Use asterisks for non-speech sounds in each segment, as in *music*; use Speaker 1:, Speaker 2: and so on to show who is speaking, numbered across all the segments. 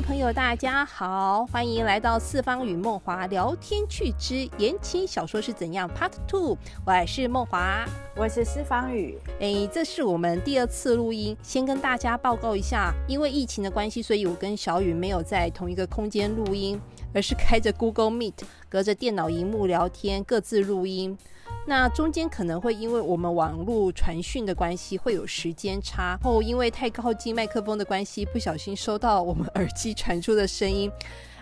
Speaker 1: 位朋友，大家好，欢迎来到四方与梦华聊天趣之言情小说是怎样 Part Two，我是梦华，
Speaker 2: 我是四方宇。
Speaker 1: 哎，这是我们第二次录音，先跟大家报告一下，因为疫情的关系，所以我跟小雨没有在同一个空间录音，而是开着 Google Meet，隔着电脑荧幕聊天，各自录音。那中间可能会因为我们网络传讯的关系会有时间差，后因为太靠近麦克风的关系，不小心收到我们耳机传出的声音。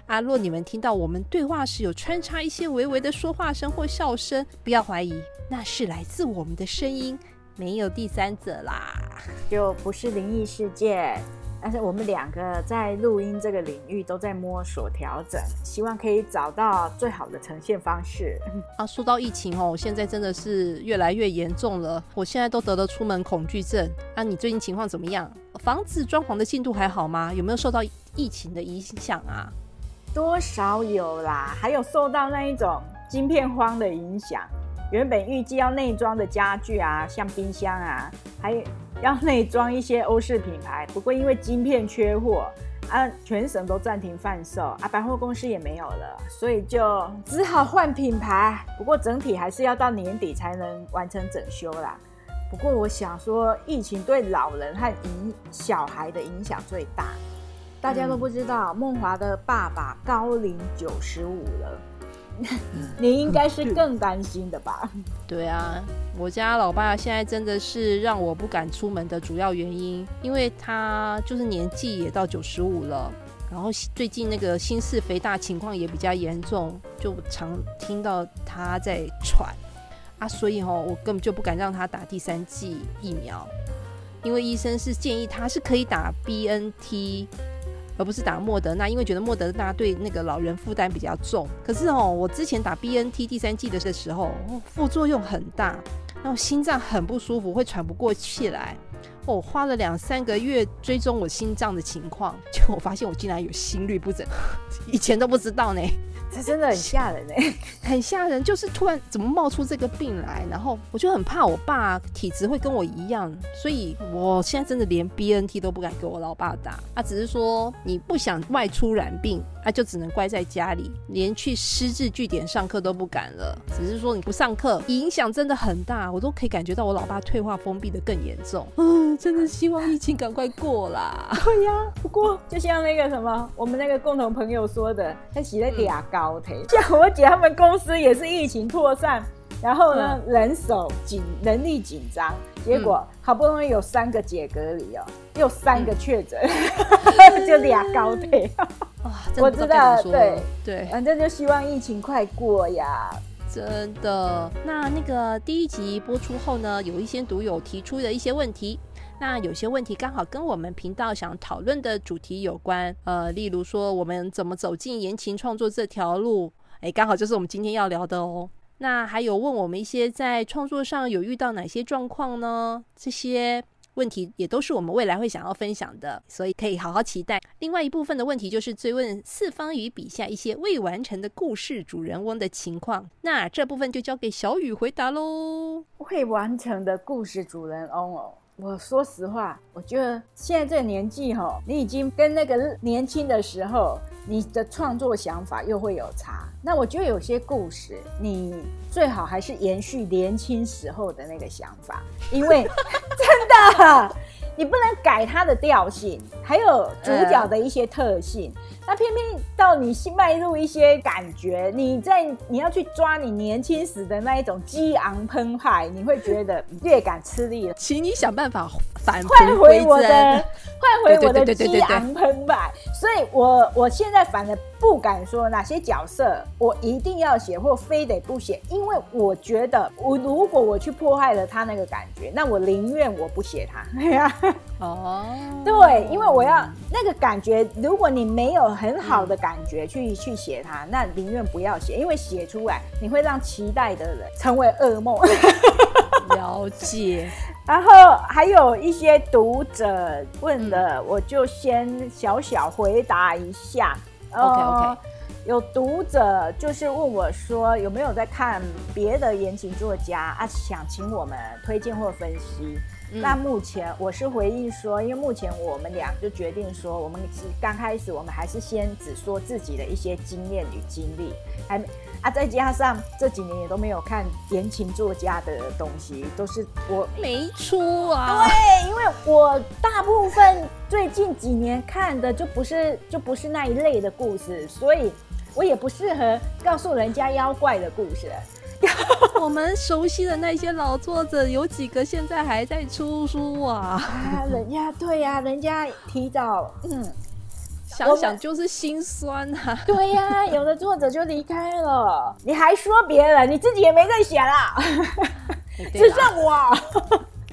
Speaker 1: 啊，若你们听到我们对话时有穿插一些微微的说话声或笑声，不要怀疑，那是来自我们的声音，没有第三者啦，
Speaker 2: 就不是灵异事件。但是我们两个在录音这个领域都在摸索调整，希望可以找到最好的呈现方式。*laughs*
Speaker 1: 啊，说到疫情哦，现在真的是越来越严重了，我现在都得了出门恐惧症。啊，你最近情况怎么样？房子装潢的进度还好吗？有没有受到疫情的影响啊？
Speaker 2: 多少有啦，还有受到那一种晶片荒的影响。原本预计要内装的家具啊，像冰箱啊，还有。要内装一些欧式品牌，不过因为晶片缺货啊，全省都暂停贩售啊，百货公司也没有了，所以就只好换品牌。不过整体还是要到年底才能完成整修啦。不过我想说，疫情对老人和影小孩的影响最大。大家都不知道，梦华的爸爸高龄九十五了。你应该是更担心的吧？
Speaker 1: 对啊，我家老爸现在真的是让我不敢出门的主要原因，因为他就是年纪也到九十五了，然后最近那个心室肥大情况也比较严重，就常听到他在喘啊，所以哦，我根本就不敢让他打第三剂疫苗，因为医生是建议他是可以打 BNT。而不是打莫德纳，因为觉得莫德纳对那个老人负担比较重。可是哦，我之前打 BNT 第三季的时候，副作用很大，然后心脏很不舒服，会喘不过气来。我花了两三个月追踪我心脏的情况，结果发现我竟然有心律不整，*laughs* 以前都不知道呢。
Speaker 2: 这真的很吓人哎，*laughs*
Speaker 1: 很吓人，就是突然怎么冒出这个病来，然后我就很怕我爸体质会跟我一样，所以我现在真的连 BNT 都不敢给我老爸打。他只是说你不想外出染病，啊，就只能乖在家里，连去师资据点上课都不敢了。只是说你不上课，影响真的很大，我都可以感觉到我老爸退化封闭的更严重。嗯，真的希望疫情赶快过啦。*laughs*
Speaker 2: 对呀，不过就像那个什么，我们那个共同朋友说的，他洗了俩膏。高铁，*laughs* 像我姐他们公司也是疫情扩散，然后呢人手紧，人力紧张，结果好不容易有三个解隔离哦，又三个确诊，*laughs* 就俩高铁。*laughs*
Speaker 1: 哇，我知道，
Speaker 2: 对。
Speaker 1: 对，
Speaker 2: 反正就希望疫情快过呀。
Speaker 1: 真的，那那个第一集播出后呢，有一些读友提出的一些问题。那有些问题刚好跟我们频道想讨论的主题有关，呃，例如说我们怎么走进言情创作这条路，哎，刚好就是我们今天要聊的哦。那还有问我们一些在创作上有遇到哪些状况呢？这些问题也都是我们未来会想要分享的，所以可以好好期待。另外一部分的问题就是追问四方宇笔下一些未完成的故事主人翁的情况，那这部分就交给小雨回答喽。
Speaker 2: 未完成的故事主人翁哦。我说实话，我觉得现在这个年纪哈，你已经跟那个年轻的时候，你的创作想法又会有差。那我觉得有些故事，你最好还是延续年轻时候的那个想法，因为 *laughs* 真的，你不能改它的调性，还有主角的一些特性。那偏偏到你迈入一些感觉，你在你要去抓你年轻时的那一种激昂澎湃，你会觉得略感吃力了。
Speaker 1: 请你想办法返
Speaker 2: 换回我的，换回我的激昂澎湃。所以我我现在反而不敢说哪些角色我一定要写或非得不写，因为我觉得我如果我去破坏了他那个感觉，那我宁愿我不写他。*laughs* 哦，对，因为我要那个感觉，如果你没有。很好的感觉去去写它，那宁愿不要写，因为写出来你会让期待的人成为噩梦。*laughs* *laughs*
Speaker 1: 了解。
Speaker 2: 然后还有一些读者问的，我就先小小回答一下。
Speaker 1: OK OK。
Speaker 2: 有读者就是问我说，有没有在看别的言情作家啊？想请我们推荐或分析。那目前我是回应说，因为目前我们俩就决定说，我们刚开始我们还是先只说自己的一些经验与经历，还没啊，再加上这几年也都没有看言情作家的东西，都是我
Speaker 1: 没出啊。
Speaker 2: 对，因为我大部分最近几年看的就不是就不是那一类的故事，所以我也不适合告诉人家妖怪的故事。*laughs*
Speaker 1: 我们熟悉的那些老作者，有几个现在还在出书啊？
Speaker 2: 啊，人家对呀，人家提早，嗯，
Speaker 1: 想想就是心酸啊。
Speaker 2: 对呀，有的作者就离开了，你还说别人，你自己也没在写 *laughs* 啦，只剩我。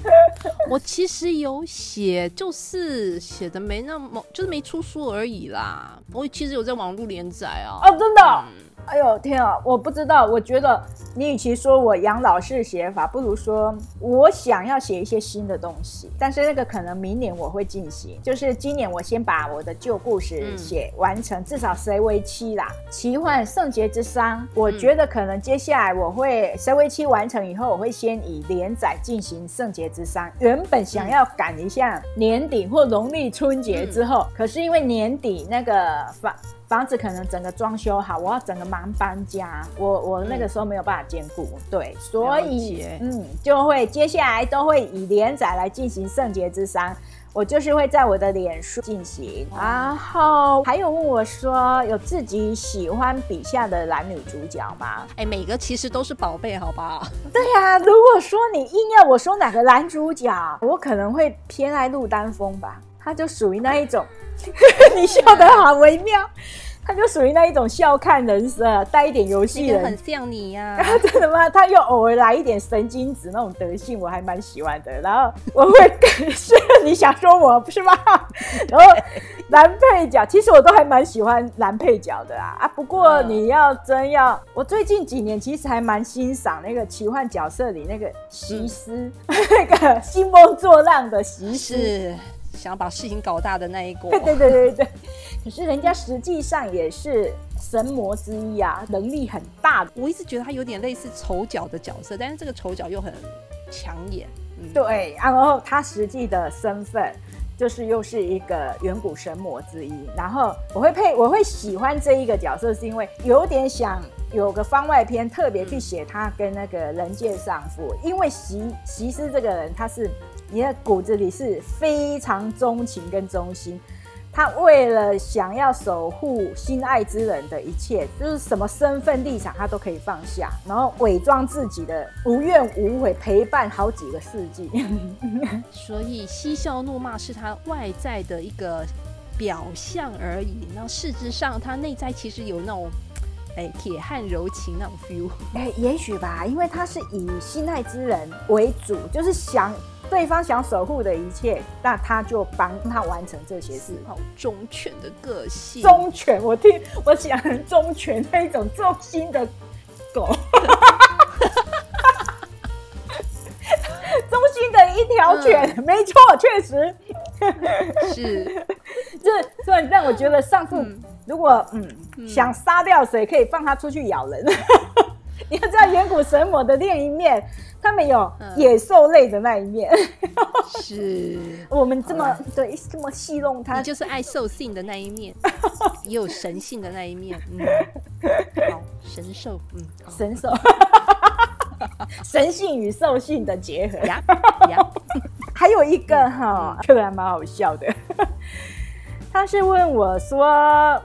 Speaker 2: *laughs*
Speaker 1: 我其实有写，就是写的没那么，就是没出书而已啦。我其实有在网络连载啊。
Speaker 2: 哦，真的。哎呦天啊！我不知道，我觉得你与其说我养老式写法，不如说我想要写一些新的东西。但是那个可能明年我会进行，就是今年我先把我的旧故事写完成，至少谁为妻啦，奇幻圣洁之殇。我觉得可能接下来我会谁为妻完成以后，我会先以连载进行圣洁之殇。原本想要赶一下年底或农历春节之后，可是因为年底那个房房子可能整个装修好，我要整个忙搬家，我我那个时候没有办法兼顾，对，所以嗯，就会接下来都会以连载来进行圣洁之殇，我就是会在我的脸书进行，然后还有问我说有自己喜欢笔下的男女主角吗？
Speaker 1: 哎，每个其实都是宝贝，好吧？
Speaker 2: 对呀，如果说你硬要我说哪个男主角，我可能会偏爱陆丹峰吧，他就属于那一种。*laughs* 你笑得好微妙，他就属于那一种笑看人生，带一点游戏人，
Speaker 1: 很像你呀。*laughs*
Speaker 2: 真的吗？他又偶尔来一点神经质那种德性，我还蛮喜欢的。然后 *laughs* 我会是你想说我不是吗？然后男配角，其实我都还蛮喜欢男配角的啊啊！不过你要真要，我最近几年其实还蛮欣赏那个奇幻角色里那个席斯，那个兴风作浪的席斯。
Speaker 1: 想把事情搞大的那一国，
Speaker 2: 对 *laughs* 对对对对。可是人家实际上也是神魔之一啊，能力很大。
Speaker 1: 我一直觉得他有点类似丑角的角色，但是这个丑角又很抢眼。
Speaker 2: 对，然后他实际的身份就是又是一个远古神魔之一。然后我会配，我会喜欢这一个角色，是因为有点想有个番外篇特别去写他跟那个人界上父，因为席席斯这个人他是。你的骨子里是非常钟情跟忠心，他为了想要守护心爱之人的一切，就是什么身份立场他都可以放下，然后伪装自己的无怨无悔，陪伴好几个世纪。
Speaker 1: 所以嬉笑怒骂是他外在的一个表象而已，那事实上他内在其实有那种哎铁汉柔情那种 feel。
Speaker 2: 哎，也许吧，因为他是以心爱之人为主，就是想。对方想守护的一切，那他就帮他完成这些事。
Speaker 1: 好忠犬的个性，
Speaker 2: 忠犬，我听我想忠犬那一种忠心的狗，*laughs* 忠心的一条犬，没错，确实
Speaker 1: 是。*laughs*
Speaker 2: 这突然让我觉得，上次如果嗯想杀掉谁，可以放他出去咬人。*laughs* 你要知道，远古神魔的另一面。他们有野兽类的那一面，
Speaker 1: 是。*laughs*
Speaker 2: 我们这么对这么戏弄他，
Speaker 1: 就是爱兽性的那一面，*laughs* 也有神性的那一面。嗯，*laughs* 好，神兽，嗯，
Speaker 2: 神兽，神性与兽性的结合。呀呀，还有一个哈，这个还蛮好笑的。他是问我说：“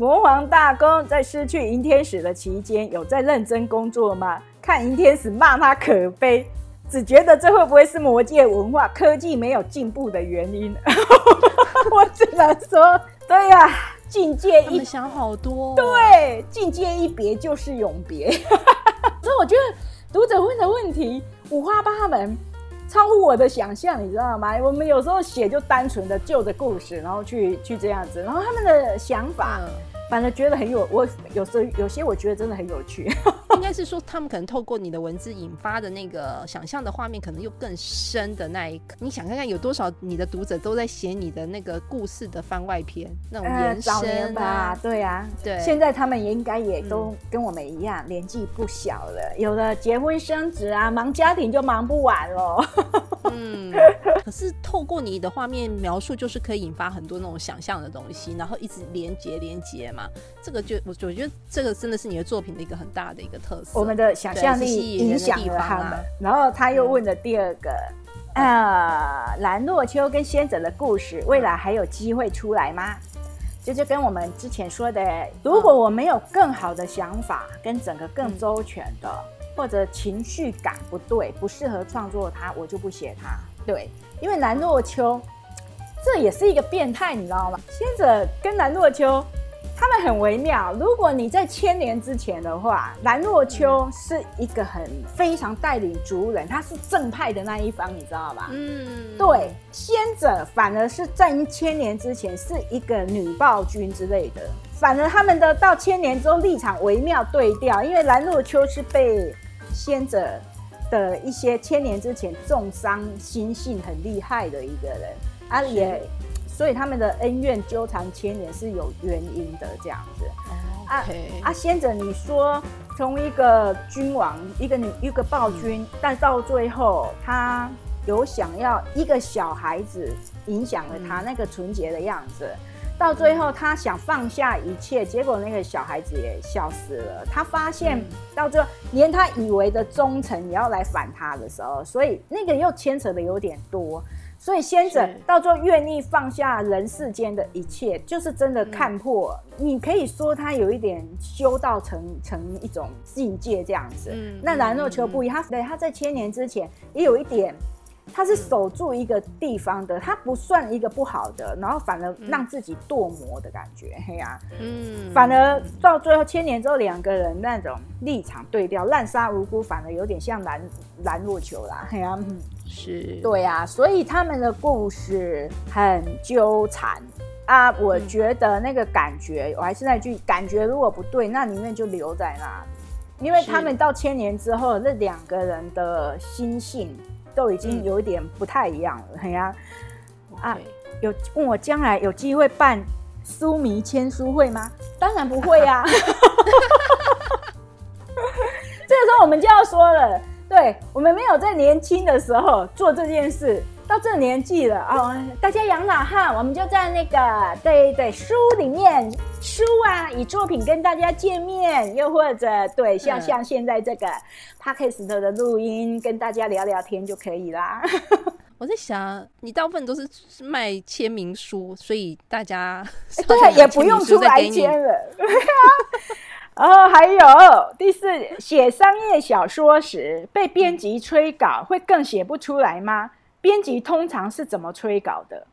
Speaker 2: 魔皇大公在失去银天使的期间，有在认真工作吗？”看银天使骂他可悲，只觉得这会不会是魔界文化科技没有进步的原因？*laughs* 我只能说，对呀，境界一
Speaker 1: 想好多，
Speaker 2: 对，境界一别就是永别。*laughs* 所以我觉得读者问的问题五花八门，超乎我的想象，你知道吗？我们有时候写就单纯的旧的故事，然后去去这样子，然后他们的想法。反正觉得很有，我有时候有些我觉得真的很有趣。*laughs*
Speaker 1: 应该是说，他们可能透过你的文字引发的那个想象的画面，可能又更深的那一刻。你想看看有多少你的读者都在写你的那个故事的番外篇那种延伸
Speaker 2: 吧？对啊，对。现在他们也应该也都跟我们一样，年纪不小了，有的结婚生子啊，忙家庭就忙不完了。*laughs*
Speaker 1: 嗯，可是透过你的画面描述，就是可以引发很多那种想象的东西，然后一直连接连接嘛。这个就我我觉得这个真的是你的作品的一个很大的一个特色。
Speaker 2: 我们的想象力影响了他们。然后他又问了第二个，呃，兰若秋跟仙者的故事，未来还有机会出来吗？这就跟我们之前说的，如果我没有更好的想法，跟整个更周全的。或者情绪感不对，不适合创作它，我就不写它。对，因为兰若秋，这也是一个变态，你知道吗？仙者跟兰若秋，他们很微妙。如果你在千年之前的话，兰若秋是一个很非常带领族人，他是正派的那一方，你知道吧？嗯，对。先者反而是在千年之前是一个女暴君之类的，反而他们的到千年之后立场微妙对调，因为兰若秋是被。先者的一些千年之前重伤心性很厉害的一个人，啊也，所以他们的恩怨纠缠千年是有原因的这样子。啊啊，先者，你说从一个君王，一个女，一个暴君，但到最后他有想要一个小孩子影响了他那个纯洁的样子。到最后，他想放下一切，结果那个小孩子也消失了。他发现到最后，连他以为的忠诚也要来反他的时候，所以那个又牵扯的有点多。所以先者到最后愿意放下人世间的一切，就是真的看破。你可以说他有一点修道成成一种境界这样子。那兰若秋不一样，他对他在千年之前也有一点。他是守住一个地方的，他不算一个不好的，然后反而让自己堕魔的感觉，嘿呀，嗯，反而到最后千年之后，两个人那种立场对调，滥杀无辜，反而有点像蓝蓝若球啦，嘿呀，
Speaker 1: 是，
Speaker 2: 对呀，所以他们的故事很纠缠。啊，我觉得那个感觉，我还是那句，感觉如果不对，那宁愿就留在那。里，因为他们到千年之后，那两个人的心性。都已经有一点不太一样了，哎呀，啊，有问我将来有机会办书迷签书会吗？当然不会呀。*laughs* 这个时候我们就要说了，对我们没有在年轻的时候做这件事。到这年纪了啊，大家养老哈，我们就在那个对对书里面书啊，以作品跟大家见面，又或者对像像现在这个 podcast 的录音，跟大家聊聊天就可以啦。*laughs*
Speaker 1: 我在想，你大部分都是卖签名书，所以大家 *laughs*
Speaker 2: 对也不用出来签了。然 *laughs* 后还有第四，写商业小说时被编辑催稿，会更写不出来吗？编辑通常是怎么催稿的？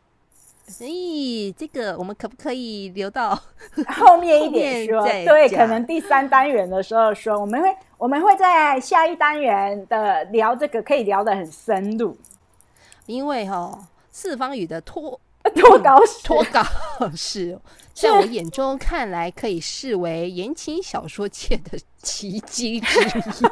Speaker 1: 所以，这个我们可不可以留到 *laughs*
Speaker 2: 后面一点说？对，可能第三单元的时候说，我们会我们会在下一单元的聊这个，可以聊得很深入。
Speaker 1: 因为哈，四方语的脱 *laughs*
Speaker 2: 脱稿
Speaker 1: 脱稿是 *laughs* 在我眼中看来，可以视为言情小说界的奇迹之一。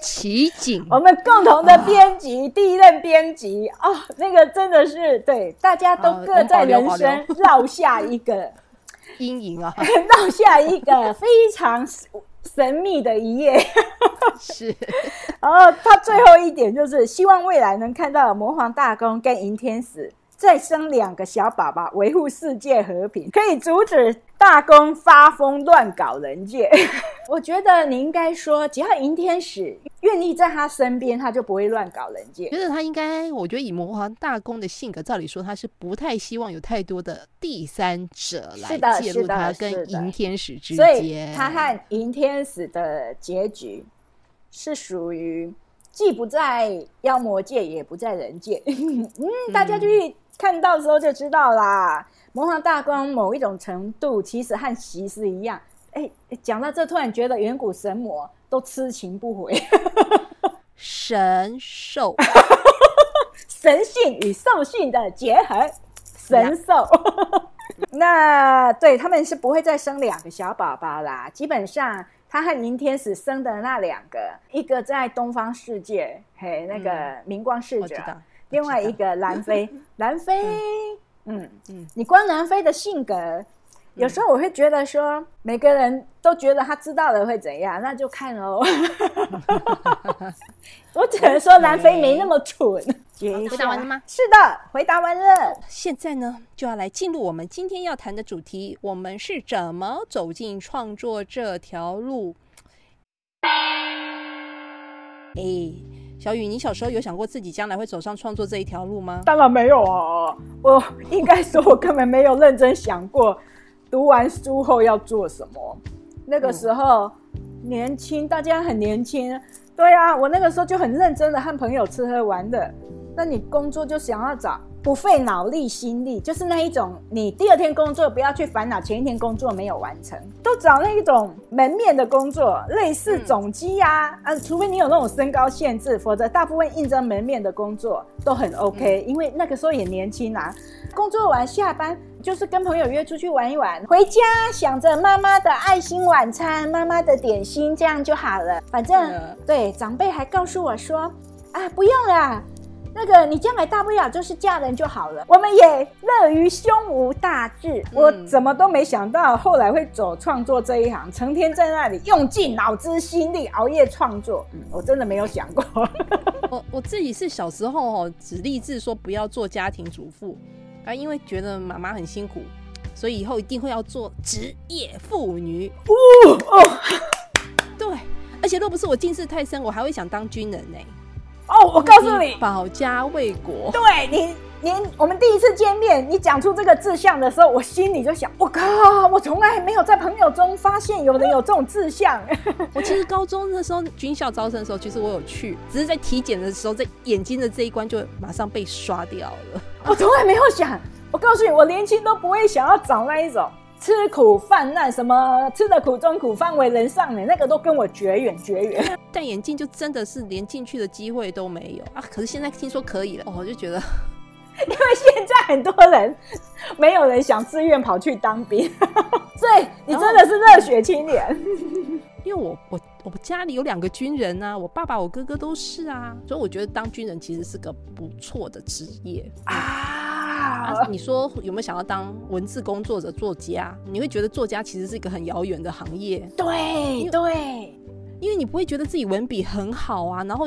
Speaker 1: 奇景，
Speaker 2: 我们共同的编辑，第一任编辑哦，那个真的是对，大家都各在人生落下一个 *laughs*
Speaker 1: 阴影啊，*laughs*
Speaker 2: 落下一个非常神秘的一页。
Speaker 1: 是，*laughs*
Speaker 2: 然后他最后一点就是希望未来能看到魔皇大公跟银天使。再生两个小宝宝，维护世界和平，可以阻止大公发疯乱搞人界。*laughs* 我觉得你应该说，只要银天使愿意在他身边，他就不会乱搞人界。
Speaker 1: 觉得他应该，我觉得以魔皇大公的性格，照理说他是不太希望有太多的第三者来介入他跟银天使之间。
Speaker 2: 他和银天使的结局是属于既不在妖魔界，也不在人界。*laughs* 嗯，大家去。看到时候就知道啦。魔皇大公某一种程度其实和习是一样。哎，讲到这，突然觉得远古神魔都痴情不悔。
Speaker 1: 神兽，*laughs*
Speaker 2: 神性与兽性的结合，神兽。*laughs* 那对他们是不会再生两个小宝宝啦。基本上，他和银天使生的那两个，一个在东方世界，嘿，那个明光世者。另外一个南非，*laughs* 南非，嗯嗯，你光南非的性格，有时候我会觉得说，每个人都觉得他知道了会怎样，那就看哦。*laughs* 我只能说南非没那么蠢。
Speaker 1: 回答完了吗？
Speaker 2: 是的，回答完了。
Speaker 1: 现在呢，就要来进入我们今天要谈的主题：我们是怎么走进创作这条路？哎，小雨，你小时候有想过自己将来会走上创作这一条路吗？
Speaker 2: 当然没有啊！我应该说，我根本没有认真想过。读完书后要做什么？那个时候年轻，大家很年轻。对啊，我那个时候就很认真的和朋友吃喝玩乐。那你工作就想要找不费脑力心力，就是那一种，你第二天工作不要去烦恼前一天工作没有完成，都找那一种门面的工作，类似总机呀，啊，除非你有那种身高限制，否则大部分应征门面的工作都很 OK，因为那个时候也年轻啊，工作完下班就是跟朋友约出去玩一玩，回家想着妈妈的爱心晚餐、妈妈的点心，这样就好了。反正对长辈还告诉我说，啊，不用了。那个，你将来大不了就是嫁人就好了。我们也乐于胸无大志。我怎么都没想到后来会走创作这一行，成天在那里用尽脑汁心力熬夜创作。嗯，我真的没有想过。*laughs*
Speaker 1: 我我自己是小时候哦，只立志说不要做家庭主妇啊，因为觉得妈妈很辛苦，所以以后一定会要做职业妇女。哦哦，对，而且若不是我近视太深，我还会想当军人呢。
Speaker 2: 哦，我告诉你，
Speaker 1: 保家卫国。
Speaker 2: 对你，你我们第一次见面，你讲出这个志向的时候，我心里就想，我靠，我从来没有在朋友中发现有人有这种志向。*laughs*
Speaker 1: 我其实高中的时候军校招生的时候，其实我有去，只是在体检的时候，在眼睛的这一关就马上被刷掉了。
Speaker 2: 我从来没有想，我告诉你，我年轻都不会想要找那一种。吃苦犯难，什么吃的苦中苦，方为人上人，那个都跟我绝缘绝缘。
Speaker 1: 戴眼镜就真的是连进去的机会都没有啊！可是现在听说可以了，我就觉得，*laughs*
Speaker 2: 因为现在很多人没有人想自愿跑去当兵，*laughs* 所以你真的是热血青年。
Speaker 1: 因为我我我家里有两个军人啊，我爸爸我哥哥都是啊，所以我觉得当军人其实是个不错的职业啊。啊，你说有没有想要当文字工作者、作家？你会觉得作家其实是一个很遥远的行业。
Speaker 2: 对对，
Speaker 1: 因为你不会觉得自己文笔很好啊，然后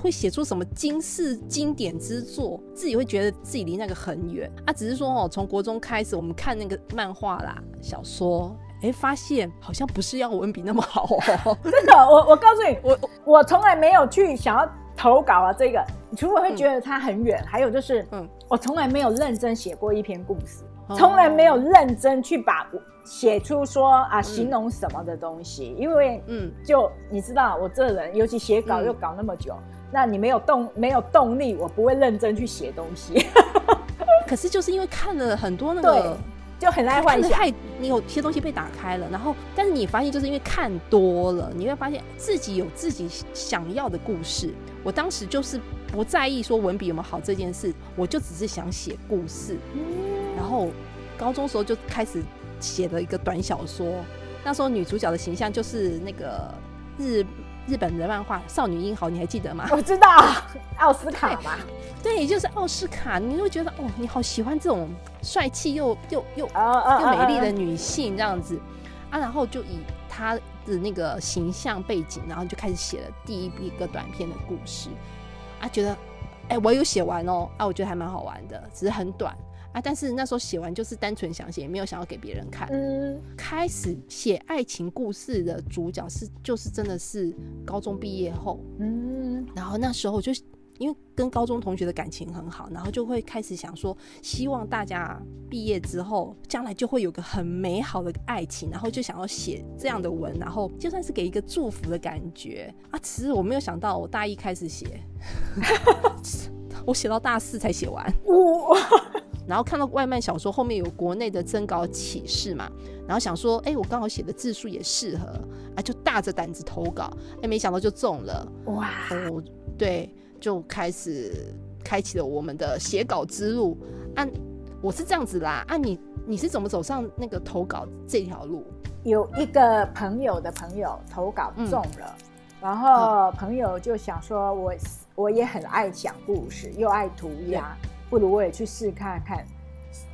Speaker 1: 会写出什么惊世经典之作，自己会觉得自己离那个很远啊。只是说哦，从国中开始，我们看那个漫画啦、小说，哎，发现好像不是要文笔那么好哦。*laughs*
Speaker 2: 真的，我我告诉你，我我从来没有去想要。投稿啊，这个你除了会觉得它很远，还有就是，嗯，我从来没有认真写过一篇故事，从来没有认真去把写出说啊形容什么的东西，因为嗯，就你知道我这人，尤其写稿又搞那么久，那你没有动没有动力，我不会认真去写东西。*laughs*
Speaker 1: 可是就是因为看了很多那个。
Speaker 2: 就很爱幻想，太
Speaker 1: 你有些东西被打开了，然后但是你发现就是因为看多了，你会发现自己有自己想要的故事。我当时就是不在意说文笔有没有好这件事，我就只是想写故事。然后高中时候就开始写了一个短小说，那时候女主角的形象就是那个日。日本的漫画《少女英豪》，你还记得吗？
Speaker 2: 我知道奥斯卡嘛，
Speaker 1: 对，就是奥斯卡。你会觉得哦，你好喜欢这种帅气又又又又美丽的女性这样子啊，然后就以她的那个形象背景，然后就开始写了第一一个短片的故事啊，觉得哎，我有写完哦啊，我觉得还蛮好玩的，只是很短。啊！但是那时候写完就是单纯想写，也没有想要给别人看。嗯，开始写爱情故事的主角是，就是真的是高中毕业后。嗯，然后那时候就因为跟高中同学的感情很好，然后就会开始想说，希望大家毕业之后，将来就会有个很美好的爱情，然后就想要写这样的文，然后就算是给一个祝福的感觉啊。其实我没有想到，我大一开始写，*laughs* 我写到大四才写完。哇！*laughs* 然后看到外卖小说后面有国内的征稿启示嘛，然后想说，哎，我刚好写的字数也适合，啊，就大着胆子投稿，哎，没想到就中了，哇！哦，对，就开始开启了我们的写稿之路。按我是这样子啦，按你你是怎么走上那个投稿这条路？
Speaker 2: 有一个朋友的朋友投稿中了，然后朋友就想说，我我也很爱讲故事，又爱涂鸦。不如我也去试看看，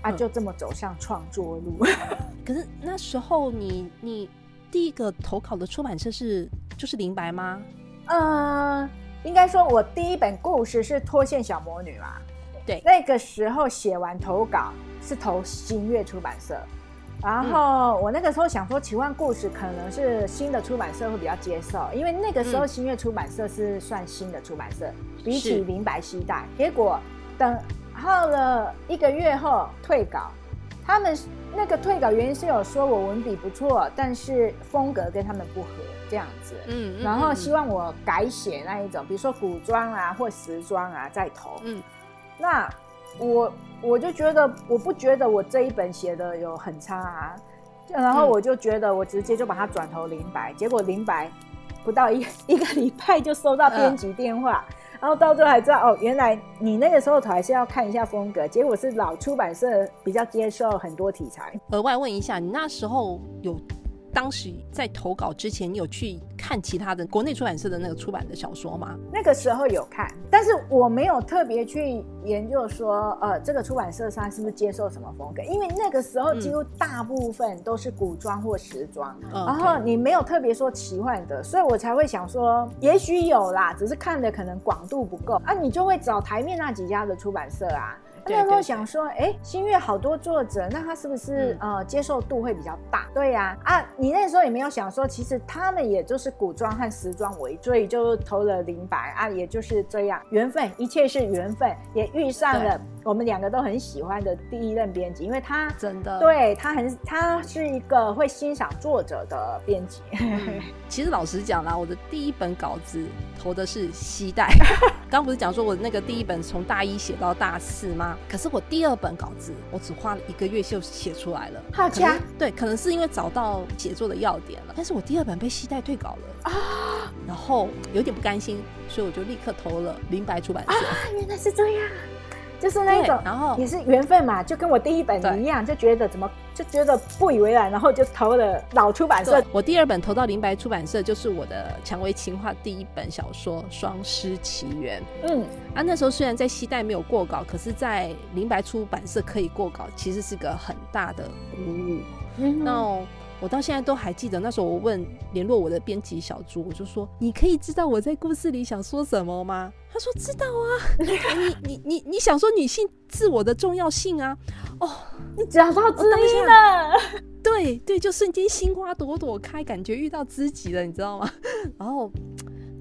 Speaker 2: 啊，就这么走上创作路。*laughs*
Speaker 1: 可是那时候你你第一个投稿的出版社是就是林白吗？
Speaker 2: 呃，应该说我第一本故事是脱线小魔女嘛。
Speaker 1: 对，
Speaker 2: 那个时候写完投稿是投新月出版社，然后我那个时候想说奇幻故事可能是新的出版社会比较接受，因为那个时候新月出版社是算新的出版社，比起明白西代。结果等耗了一个月后退稿，他们那个退稿原因是有说我文笔不错，但是风格跟他们不合这样子，嗯，然后希望我改写那一种，比如说古装啊或时装啊再投，嗯。那我我就觉得，我不觉得我这一本写的有很差啊，然后我就觉得我直接就把它转投林白，结果林白不到一 *laughs* 一个礼拜就收到编辑电话，然后到最后还知道哦，原来你那个时候还是要看一下风格，结果是老出版社比较接受很多题材。
Speaker 1: 额外问一下，你那时候有？当时在投稿之前，你有去看其他的国内出版社的那个出版的小说吗？
Speaker 2: 那个时候有看，但是我没有特别去研究说，呃，这个出版社上是不是接受什么风格？因为那个时候几乎大部分都是古装或时装，然后你没有特别说奇幻的，所以我才会想说，也许有啦，只是看的可能广度不够啊，你就会找台面那几家的出版社啊。那时候想说，哎，新月好多作者，那他是不是呃接受度会比较大？对呀，啊，你那时候也没有想说，其实他们也就是古装和时装为主，所以就投了林白啊，也就是这样，缘分，一切是缘分，也遇上了。我们两个都很喜欢的第一任编辑，因为他
Speaker 1: 真的
Speaker 2: 对他很，他是一个会欣赏作者的编辑。*laughs*
Speaker 1: 其实老实讲啦，我的第一本稿子投的是西代。*laughs* 刚不是讲说我那个第一本从大一写到大四吗？可是我第二本稿子，我只花了一个月就写出来了。
Speaker 2: 好强！
Speaker 1: 对，可能是因为找到写作的要点了。但是我第二本被西代退稿了啊，然后有点不甘心，所以我就立刻投了林白出版社。
Speaker 2: 啊，原来是这样。就是那种，
Speaker 1: 然后
Speaker 2: 也是缘分嘛，就跟我第一本一样，就觉得怎么就觉得不以为然，然后就投了老出版社。
Speaker 1: 我第二本投到林白出版社，就是我的蔷薇情话第一本小说《双狮奇缘》。嗯，啊，那时候虽然在西代没有过稿，可是在林白出版社可以过稿，其实是个很大的鼓舞。嗯那。我到现在都还记得，那时候我问联络我的编辑小朱，我就说：“你可以知道我在故事里想说什么吗？”他说：“知道啊，*laughs* 你你你你想说女性自我的重要性啊？
Speaker 2: 哦，你找到知音了，*laughs*
Speaker 1: 对对，就瞬间心花朵朵开，感觉遇到知己了，你知道吗？*laughs* 然后。”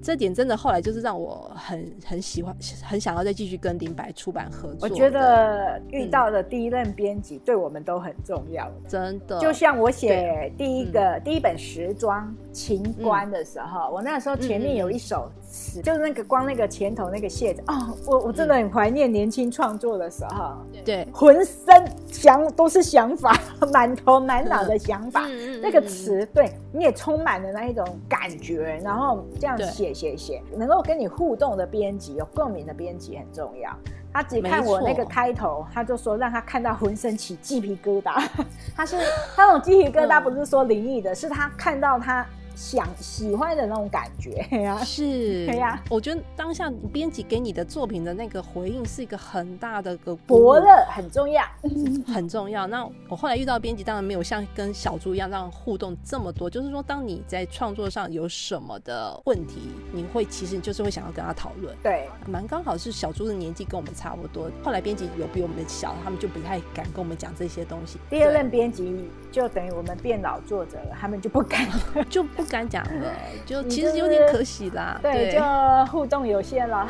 Speaker 1: 这点真的后来就是让我很很喜欢，很想要再继续跟林白出版合作。
Speaker 2: 我觉得遇到的第一任编辑对我们都很重要，
Speaker 1: 真的。
Speaker 2: 就像我写第一个第一本时装情观的时候，我那时候前面有一首词，就是那个光那个前头那个谢字哦，我我真的很怀念年轻创作的时候，
Speaker 1: 对，
Speaker 2: 浑身想都是想法，*laughs* 满头满脑的想法，那个词对你也充满了那一种感觉，然后这样写。写写，能够跟你互动的编辑，有共鸣的编辑很重要。他只看我那个开头，他就说让他看到浑身起鸡皮疙瘩。*laughs* 他是他那种鸡皮疙瘩，不是说灵异的，是他看到他。想喜欢的那种感觉 *laughs* 呀，
Speaker 1: 是，
Speaker 2: 对呀。
Speaker 1: 我觉得当下编辑给你的作品的那个回应是一个很大的个
Speaker 2: 伯乐，很重要，*laughs*
Speaker 1: 很重要。那我后来遇到编辑，当然没有像跟小猪一样这样互动这么多。就是说，当你在创作上有什么的问题，你会其实就是会想要跟他讨论。
Speaker 2: 对，
Speaker 1: 蛮刚好是小猪的年纪跟我们差不多。后来编辑有比我们小，他们就不太敢跟我们讲这些东西。
Speaker 2: 第二任编辑就等于我们变老作者了，他们就不敢，*laughs*
Speaker 1: 就不。敢讲了，就其实有点可惜啦。
Speaker 2: 对，就互动有限啦，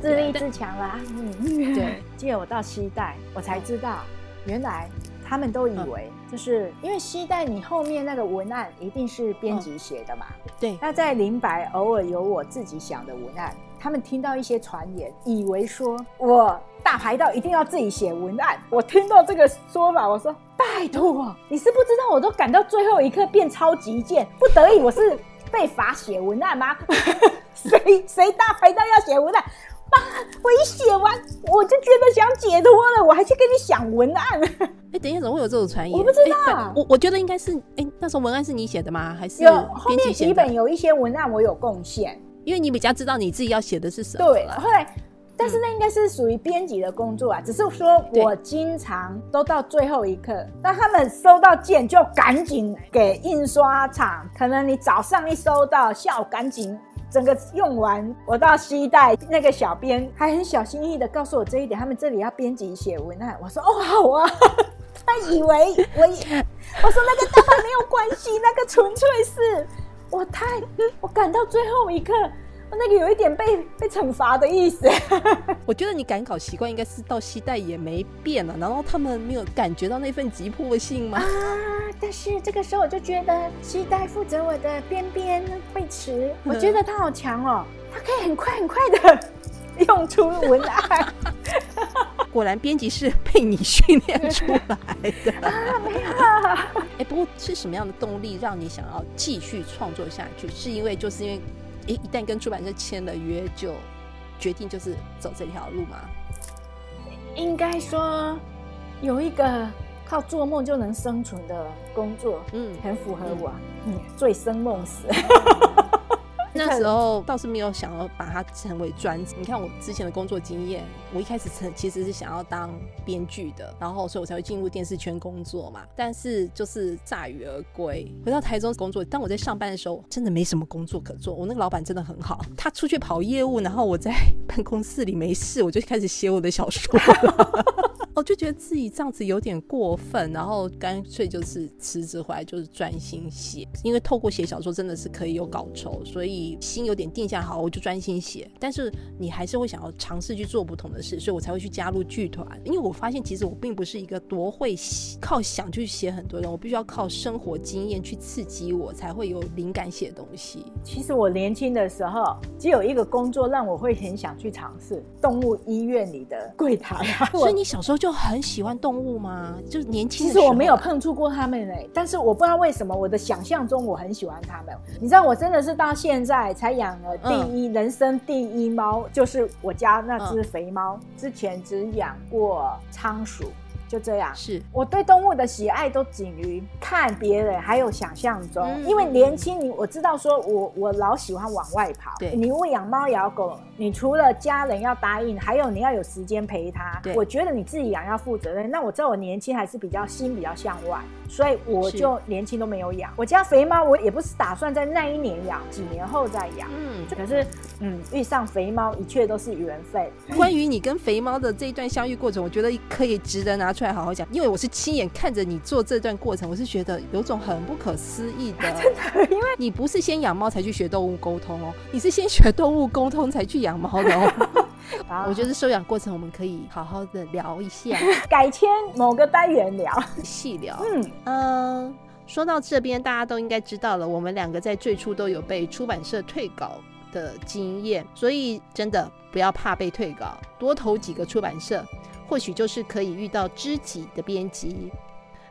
Speaker 2: 自立自强啦。
Speaker 1: 嗯，对。*laughs*
Speaker 2: 借我到西代，我才知道，原来他们都以为，就是因为西代你后面那个文案一定是编辑写的嘛。
Speaker 1: 对。
Speaker 2: 那在林白偶尔有我自己想的文案，他们听到一些传言，以为说我大排到一定要自己写文案。我听到这个说法，我说。拜托，你是不知道，我都赶到最后一刻变超级贱，不得已我是被罚写文案吗？*laughs* 谁谁大排档要写文案？爸，我一写完我就觉得想解脱了，我还去跟你想文案。
Speaker 1: 哎，等一下，怎么会有这种传言？
Speaker 2: 我不知道，
Speaker 1: 我我觉得应该是，哎，那时候文案是你写的吗？还是
Speaker 2: 有后面几本有一些文案我有贡献，
Speaker 1: 因为你比较知道你自己要写的是什么。
Speaker 2: 对，后来。但是那应该是属于编辑的工作啊，只是说我经常都到最后一刻，当他们收到件就赶紧给印刷厂，可能你早上一收到，下午赶紧整个用完，我到西带那个小编还很小心翼翼的告诉我这一点，他们这里要编辑写文案，我说哦好啊，*laughs* 他以为我也，我说那个当然没有关系，那个纯粹是我太我赶到最后一刻。那个有一点被被惩罚的意思。*laughs*
Speaker 1: 我觉得你赶稿习惯应该是到西代也没变了，难道他们没有感觉到那份急迫性吗？啊！
Speaker 2: 但是这个时候我就觉得西代负责我的边边会迟，我觉得他好强哦，他可以很快很快的 *laughs* 用出文案。*laughs*
Speaker 1: 果然编辑是被你训练出来的
Speaker 2: 啊！没有。
Speaker 1: 哎，不过是什么样的动力让你想要继续创作下去？是因为就是因为。哎，一旦跟出版社签了约，就决定就是走这条路吗？
Speaker 2: 应该说有一个靠做梦就能生存的工作，嗯，很符合我，嗯，醉生梦死。
Speaker 1: 那时候倒是没有想要把它成为专职。你看我之前的工作经验，我一开始成其实是想要当编剧的，然后所以我才会进入电视圈工作嘛。但是就是铩羽而归，回到台中工作。当我在上班的时候，真的没什么工作可做。我那个老板真的很好，他出去跑业务，然后我在办公室里没事，我就开始写我的小说。*laughs* 我就觉得自己这样子有点过分，然后干脆就是辞职回来，就是专心写。因为透过写小说真的是可以有稿酬，所以心有点定下好，我就专心写。但是你还是会想要尝试去做不同的事，所以我才会去加入剧团。因为我发现其实我并不是一个多会靠想去写很多人，我必须要靠生活经验去刺激我，才会有灵感写东西。
Speaker 2: 其实我年轻的时候只有一个工作让我会很想去尝试，动物医院里的柜台。
Speaker 1: 所以你小时候。就很喜欢动物吗？就是年轻。
Speaker 2: 其实我没有碰触过他们嘞，但是我不知道为什么，我的想象中我很喜欢他们。你知道，我真的是到现在才养了第一人生第一猫，就是我家那只肥猫。之前只养过仓鼠。就这样，
Speaker 1: 是
Speaker 2: 我对动物的喜爱都仅于看别人，还有想象中。因为年轻，你我知道，说我我老喜欢往外跑。
Speaker 1: 对，
Speaker 2: 你喂养猫养狗，你除了家人要答应，还有你要有时间陪它。
Speaker 1: 对，
Speaker 2: 我觉得你自己养要负责任。那我知道我年轻还是比较心比较向外。所以我就年轻都没有养我家肥猫，我也不是打算在那一年养，几年后再养。嗯，可是嗯，遇上肥猫，一切都是缘分。*laughs*
Speaker 1: 关于你跟肥猫的这一段相遇过程，我觉得可以值得拿出来好好讲，因为我是亲眼看着你做这段过程，我是觉得有种很不可思议的。*laughs*
Speaker 2: 真的，因为 *laughs*
Speaker 1: 你不是先养猫才去学动物沟通哦，你是先学动物沟通才去养猫的哦。我觉得收养过程我们可以好好的聊一下，*laughs*
Speaker 2: 改签某个单元聊
Speaker 1: 细聊。嗯嗯，说到这边，大家都应该知道了，我们两个在最初都有被出版社退稿的经验，所以真的不要怕被退稿，多投几个出版社，或许就是可以遇到知己的编辑。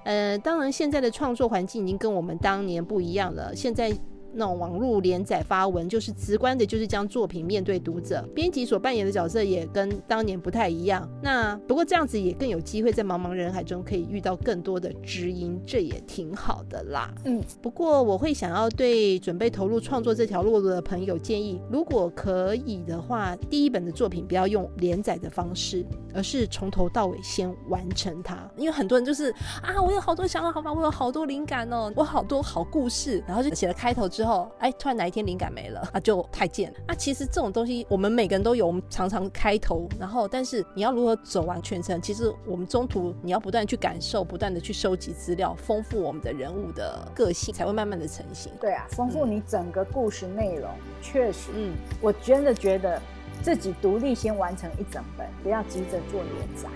Speaker 1: 呃，当然现在的创作环境已经跟我们当年不一样了，现在。那种网络连载发文，就是直观的，就是将作品面对读者。编辑所扮演的角色也跟当年不太一样。那不过这样子也更有机会在茫茫人海中可以遇到更多的知音，这也挺好的啦。嗯，不过我会想要对准备投入创作这条路的朋友建议，如果可以的话，第一本的作品不要用连载的方式，而是从头到尾先完成它。因为很多人就是啊，我有好多想法，好吧，我有好多灵感哦，我好多好故事，然后就写了开头。之后，哎，突然哪一天灵感没了，啊，就太贱。那其实这种东西，我们每个人都有，我们常常开头，然后，但是你要如何走完全程？其实我们中途你要不断去感受，不断的去收集资料，丰富我们的人物的个性，才会慢慢的成型。
Speaker 2: 对啊，丰富你整个故事内容，确实，嗯，我真的觉得自己独立先完成一整本，不要急着做连载。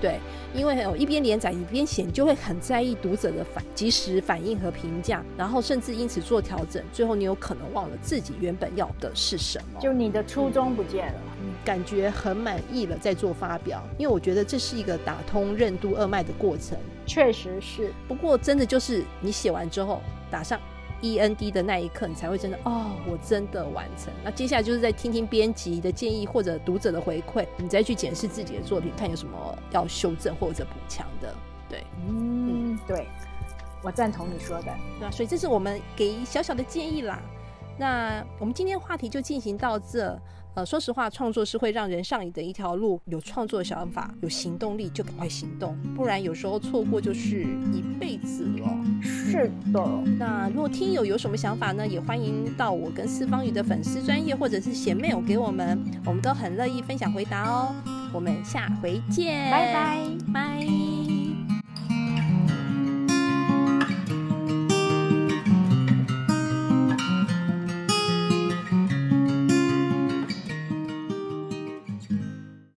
Speaker 1: 对，因为有一边连载一边写，就会很在意读者的反及时反应和评价，然后甚至因此做调整，最后你有可能忘了自己原本要的是什么，
Speaker 2: 就你的初衷不见了，
Speaker 1: 感觉很满意了再做发表，因为我觉得这是一个打通任督二脉的过程，
Speaker 2: 确实是。
Speaker 1: 不过真的就是你写完之后打上。E N D 的那一刻，你才会真的哦，我真的完成。那接下来就是在听听编辑的建议或者读者的回馈，你再去检视自己的作品，看有什么要修正或者补强的。对，
Speaker 2: 嗯，对，我赞同你说的。
Speaker 1: 对啊，所以这是我们给小小的建议啦。那我们今天话题就进行到这。呃，说实话，创作是会让人上瘾的一条路。有创作想法，有行动力，就赶快行动，不然有时候错过就是一辈子了。
Speaker 2: 是的。
Speaker 1: 那如果听友有什么想法呢，也欢迎到我跟四方宇的粉丝专业，或者是写 mail 给我们，我们都很乐意分享回答哦。我们下回见，
Speaker 2: 拜拜，
Speaker 1: 拜。